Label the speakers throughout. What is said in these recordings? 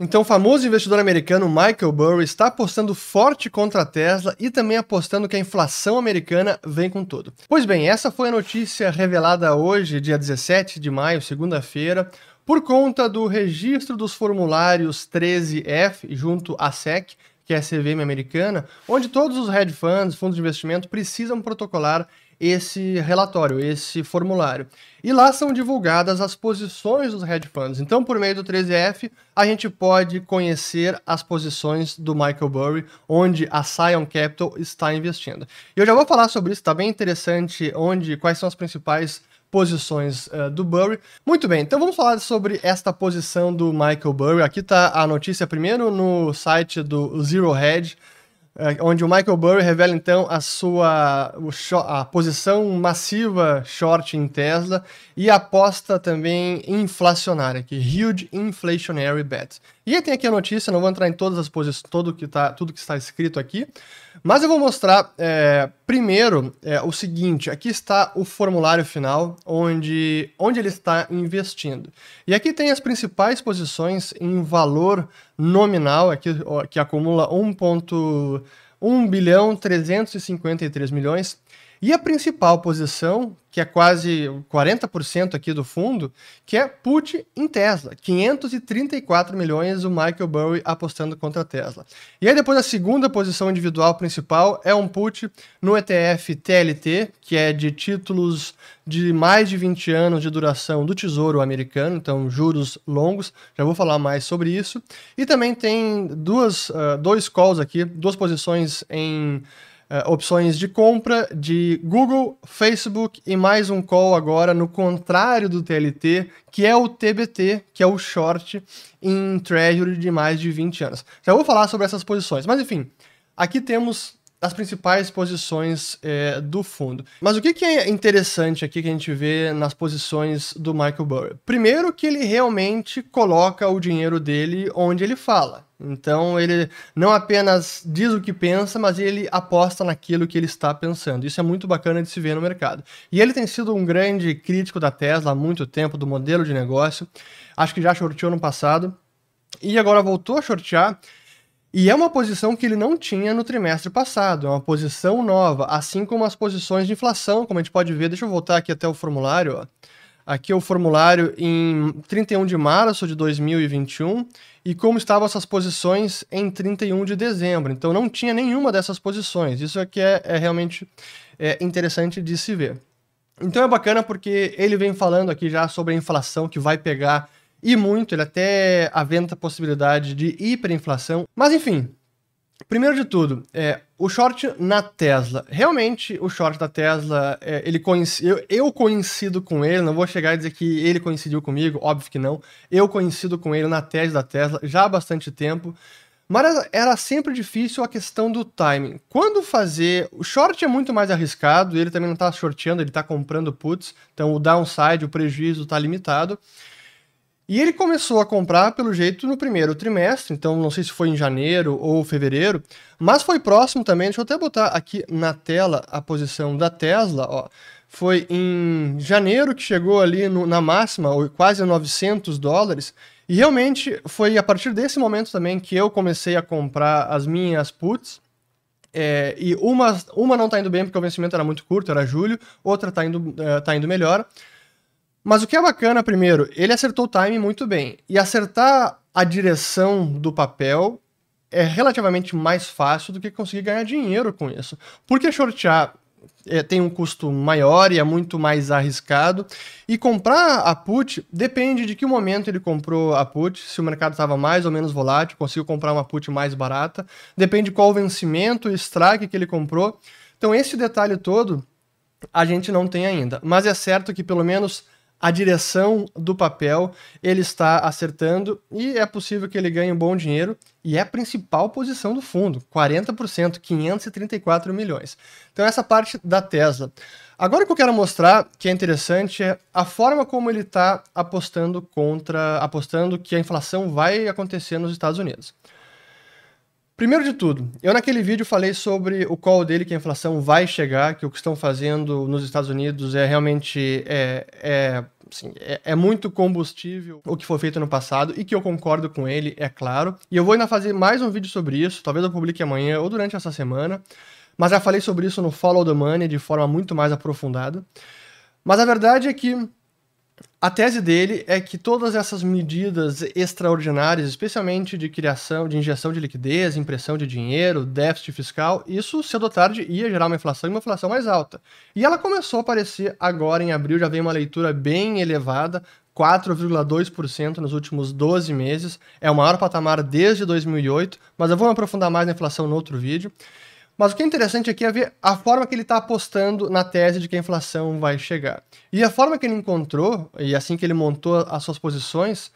Speaker 1: Então, o famoso investidor americano Michael Burry está apostando forte contra a Tesla e também apostando que a inflação americana vem com tudo. Pois bem, essa foi a notícia revelada hoje, dia 17 de maio, segunda-feira, por conta do registro dos formulários 13F junto à SEC, que é a CVM americana, onde todos os hedge funds, fundos de investimento, precisam protocolar esse relatório, esse formulário. E lá são divulgadas as posições dos hedge funds. Então, por meio do 13F, a gente pode conhecer as posições do Michael Burry, onde a Scion Capital está investindo. E eu já vou falar sobre isso, está bem interessante, onde quais são as principais posições uh, do Burry. Muito bem, então vamos falar sobre esta posição do Michael Burry. Aqui está a notícia primeiro no site do Zero Hedge. É, onde o Michael Burry revela então a sua a posição massiva short em Tesla e aposta também inflacionária, que huge inflationary bet. E aí tem aqui a notícia, não vou entrar em todas as posições, todo que tá, tudo que está escrito aqui, mas eu vou mostrar é, primeiro é, o seguinte: aqui está o formulário final, onde, onde ele está investindo. E aqui tem as principais posições em valor nominal, aqui, que acumula 1,1 bilhão 353 milhões. E a principal posição, que é quase 40% aqui do fundo, que é put em Tesla. 534 milhões o Michael Burry apostando contra a Tesla. E aí depois a segunda posição individual principal é um put no ETF TLT, que é de títulos de mais de 20 anos de duração do Tesouro americano, então juros longos. Já vou falar mais sobre isso. E também tem duas, uh, dois calls aqui, duas posições em uh, opções de compra de Google, Facebook e mais um call agora no contrário do TLT, que é o TBT, que é o short em Treasury de mais de 20 anos. Já vou falar sobre essas posições, mas enfim, aqui temos as principais posições é, do fundo. Mas o que, que, é interessante aqui que a gente vê nas posições do Michael Burry? Primeiro que ele realmente coloca o dinheiro dele onde ele fala. Então ele não apenas diz o que pensa, mas ele aposta naquilo que ele está pensando. Isso é muito bacana de se ver no mercado. E ele tem sido um grande crítico da Tesla há muito tempo, do modelo de negócio. Acho que já shorteou no passado. E agora voltou a shortear e é uma posição que ele não tinha no trimestre passado, é uma posição nova, assim como as posições de inflação, como a gente pode ver. Deixa eu voltar aqui até o formulário. Ó. Aqui é o formulário em 31 de março de 2021 e como estavam essas posições em 31 de dezembro. Então não tinha nenhuma dessas posições. Isso aqui é, é realmente é, interessante de se ver. Então é bacana porque ele vem falando aqui já sobre a inflação que vai pegar e muito, ele até aventa a possibilidade de hiperinflação. Mas enfim, primeiro de tudo, é, o short na Tesla. Realmente, o short da Tesla, é, ele eu, eu coincido com ele, não vou chegar a dizer que ele coincidiu comigo, óbvio que não. Eu coincido com ele na tese da Tesla já há bastante tempo. Mas era sempre difícil a questão do timing. Quando fazer. O short é muito mais arriscado, ele também não está shorteando, ele está comprando puts, então o downside, o prejuízo está limitado. E ele começou a comprar, pelo jeito, no primeiro trimestre, então não sei se foi em janeiro ou fevereiro, mas foi próximo também. Deixa eu até botar aqui na tela a posição da Tesla, ó. Foi em janeiro que chegou ali no, na máxima, quase 900 dólares, e realmente foi a partir desse momento também que eu comecei a comprar as minhas puts. É, e uma, uma não está indo bem porque o vencimento era muito curto, era julho, outra está indo, uh, tá indo melhor. Mas o que é bacana, primeiro, ele acertou o time muito bem. E acertar a direção do papel é relativamente mais fácil do que conseguir ganhar dinheiro com isso. Porque shortear é, tem um custo maior e é muito mais arriscado. E comprar a put depende de que momento ele comprou a put, se o mercado estava mais ou menos volátil, conseguiu comprar uma put mais barata. Depende qual vencimento, o strike que ele comprou. Então, esse detalhe todo a gente não tem ainda. Mas é certo que pelo menos a direção do papel ele está acertando e é possível que ele ganhe um bom dinheiro e é a principal posição do fundo, 40%, 534 milhões. Então essa parte da Tesla. Agora o que eu quero mostrar que é interessante é a forma como ele está apostando contra, apostando que a inflação vai acontecer nos Estados Unidos. Primeiro de tudo, eu naquele vídeo falei sobre o call dele que a inflação vai chegar, que o que estão fazendo nos Estados Unidos é realmente é, é, assim, é, é, muito combustível o que foi feito no passado e que eu concordo com ele, é claro. E eu vou ainda fazer mais um vídeo sobre isso, talvez eu publique amanhã ou durante essa semana, mas já falei sobre isso no Follow the Money de forma muito mais aprofundada. Mas a verdade é que a tese dele é que todas essas medidas extraordinárias, especialmente de criação, de injeção de liquidez, impressão de dinheiro, déficit fiscal, isso cedo ou tarde ia gerar uma inflação e uma inflação mais alta. E ela começou a aparecer agora em abril, já veio uma leitura bem elevada, 4,2% nos últimos 12 meses, é o maior patamar desde 2008, mas eu vou me aprofundar mais na inflação no outro vídeo. Mas o que é interessante aqui é ver a forma que ele está apostando na tese de que a inflação vai chegar. E a forma que ele encontrou, e assim que ele montou as suas posições,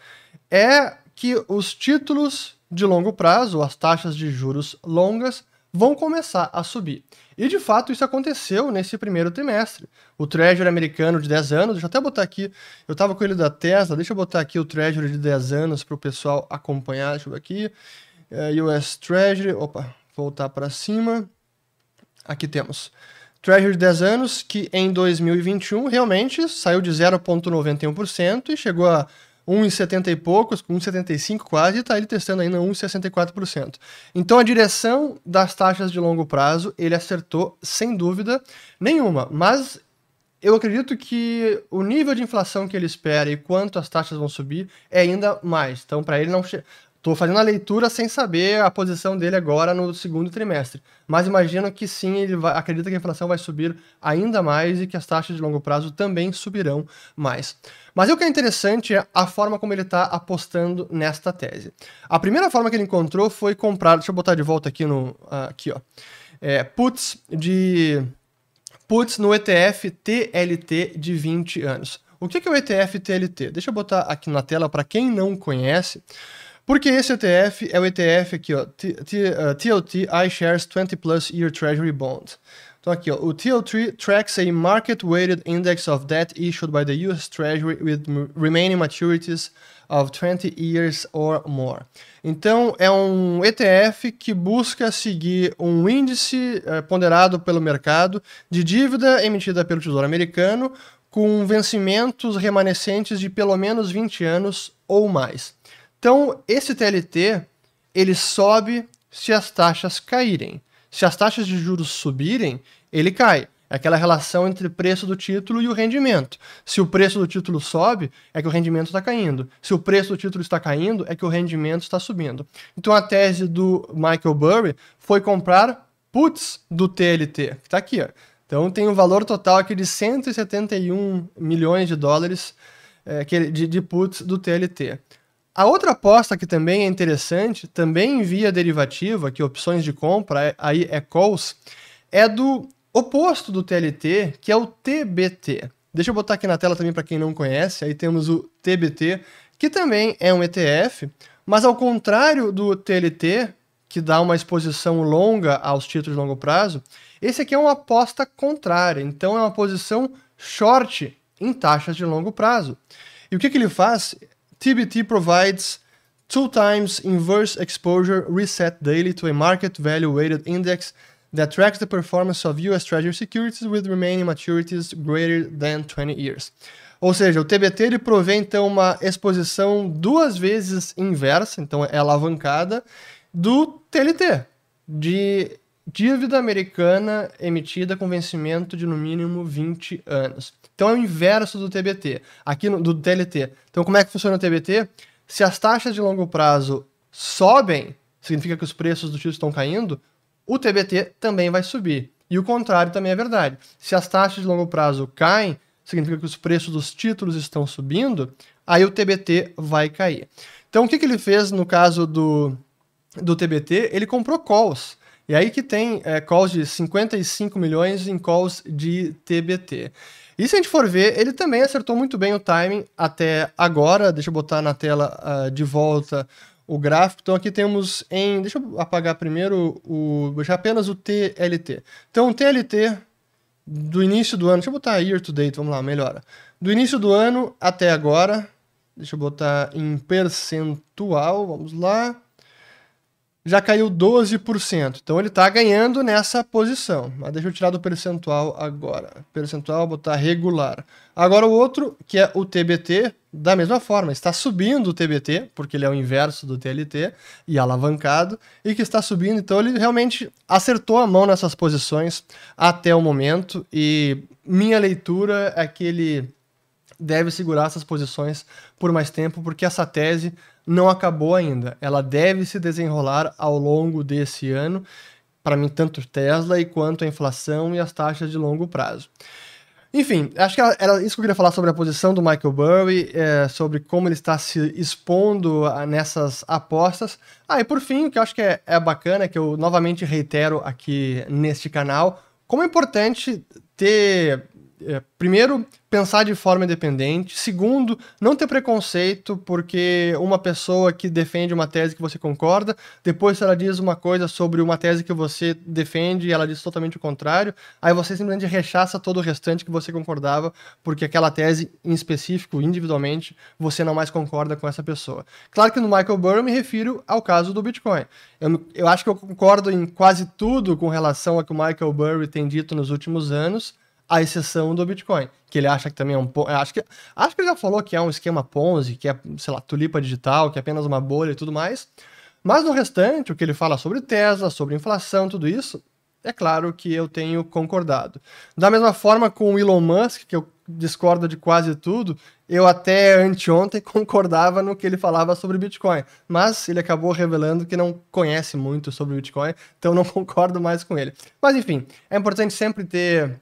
Speaker 1: é que os títulos de longo prazo, as taxas de juros longas, vão começar a subir. E de fato isso aconteceu nesse primeiro trimestre. O Treasury americano de 10 anos, deixa eu até botar aqui, eu estava com ele da Tesla, deixa eu botar aqui o Treasury de 10 anos para o pessoal acompanhar, deixa eu ver aqui. É, US Treasury, opa, voltar para cima. Aqui temos Treasury de 10 anos, que em 2021 realmente saiu de 0,91% e chegou a 1,70 e poucos, 1,75 quase, e está ele testando ainda 1,64%. Então a direção das taxas de longo prazo, ele acertou sem dúvida nenhuma, mas eu acredito que o nível de inflação que ele espera e quanto as taxas vão subir é ainda mais. Então, para ele não Estou fazendo a leitura sem saber a posição dele agora no segundo trimestre. Mas imagino que sim, ele vai, acredita que a inflação vai subir ainda mais e que as taxas de longo prazo também subirão mais. Mas o que é interessante é a forma como ele está apostando nesta tese. A primeira forma que ele encontrou foi comprar. Deixa eu botar de volta aqui no. Aqui, ó. É, puts de. Puts no ETF TLT de 20 anos. O que é o ETF TLT? Deixa eu botar aqui na tela para quem não conhece. Porque esse ETF é o ETF aqui, ó, TLT uh, iShares 20 Plus Year Treasury Bond. Então aqui, ó, o TLT tracks a market-weighted index of debt issued by the US Treasury with remaining maturities of 20 years or more. Então, é um ETF que busca seguir um índice eh, ponderado pelo mercado de dívida emitida pelo Tesouro Americano com vencimentos remanescentes de pelo menos 20 anos ou mais. Então, esse TLT, ele sobe se as taxas caírem. Se as taxas de juros subirem, ele cai. É aquela relação entre o preço do título e o rendimento. Se o preço do título sobe, é que o rendimento está caindo. Se o preço do título está caindo, é que o rendimento está subindo. Então a tese do Michael Burry foi comprar puts do TLT, que está aqui. Ó. Então tem um valor total aqui de 171 milhões de dólares é, de, de puts do TLT. A outra aposta que também é interessante, também via derivativa, que opções de compra, é, aí é calls, é do oposto do TLT, que é o TBT. Deixa eu botar aqui na tela também para quem não conhece, aí temos o TBT, que também é um ETF, mas ao contrário do TLT, que dá uma exposição longa aos títulos de longo prazo, esse aqui é uma aposta contrária, então é uma posição short em taxas de longo prazo. E o que, que ele faz? TBT provides two times inverse exposure reset daily to a market value weighted index that tracks the performance of US Treasury securities with remaining maturities greater than 20 years. Ou seja, o TBT ele provê então uma exposição duas vezes inversa, então é alavancada, do TLT, de dívida americana emitida com vencimento de no mínimo 20 anos. Então é o inverso do TBT, aqui no, do TLT. Então como é que funciona o TBT? Se as taxas de longo prazo sobem, significa que os preços dos títulos estão caindo, o TBT também vai subir. E o contrário também é verdade. Se as taxas de longo prazo caem, significa que os preços dos títulos estão subindo, aí o TBT vai cair. Então o que, que ele fez no caso do, do TBT? Ele comprou calls. E aí que tem é, calls de 55 milhões em calls de TBT. E se a gente for ver, ele também acertou muito bem o timing até agora. Deixa eu botar na tela uh, de volta o gráfico. Então aqui temos em. Deixa eu apagar primeiro o. Já apenas o TLT. Então o TLT do início do ano. Deixa eu botar year to date, vamos lá, melhora. Do início do ano até agora. Deixa eu botar em percentual, vamos lá. Já caiu 12%. Então ele está ganhando nessa posição. Mas deixa eu tirar do percentual agora. Percentual, botar regular. Agora o outro, que é o TBT, da mesma forma, está subindo o TBT, porque ele é o inverso do TLT, e alavancado, e que está subindo, então ele realmente acertou a mão nessas posições até o momento, e minha leitura é que ele deve segurar essas posições por mais tempo, porque essa tese não acabou ainda. Ela deve se desenrolar ao longo desse ano, para mim, tanto Tesla e quanto a inflação e as taxas de longo prazo. Enfim, acho que era isso que eu queria falar sobre a posição do Michael Burry, é, sobre como ele está se expondo nessas apostas. Ah, e por fim, o que eu acho que é, é bacana, que eu novamente reitero aqui neste canal, como é importante ter é, primeiro, pensar de forma independente. Segundo, não ter preconceito, porque uma pessoa que defende uma tese que você concorda, depois ela diz uma coisa sobre uma tese que você defende e ela diz totalmente o contrário, aí você simplesmente rechaça todo o restante que você concordava, porque aquela tese em específico, individualmente, você não mais concorda com essa pessoa. Claro que no Michael Burry eu me refiro ao caso do Bitcoin. Eu, eu acho que eu concordo em quase tudo com relação ao que o Michael Burry tem dito nos últimos anos, à exceção do Bitcoin, que ele acha que também é um acho que acho que ele já falou que é um esquema Ponzi, que é, sei lá, tulipa digital, que é apenas uma bolha e tudo mais. Mas no restante, o que ele fala sobre Tesla, sobre inflação, tudo isso, é claro que eu tenho concordado. Da mesma forma com o Elon Musk, que eu discordo de quase tudo, eu até anteontem concordava no que ele falava sobre Bitcoin, mas ele acabou revelando que não conhece muito sobre Bitcoin, então não concordo mais com ele. Mas enfim, é importante sempre ter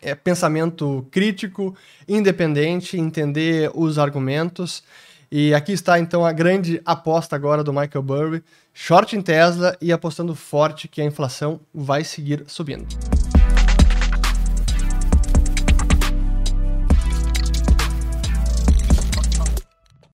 Speaker 1: é, pensamento crítico, independente, entender os argumentos. E aqui está então a grande aposta agora do Michael Burry, short em Tesla e apostando forte que a inflação vai seguir subindo.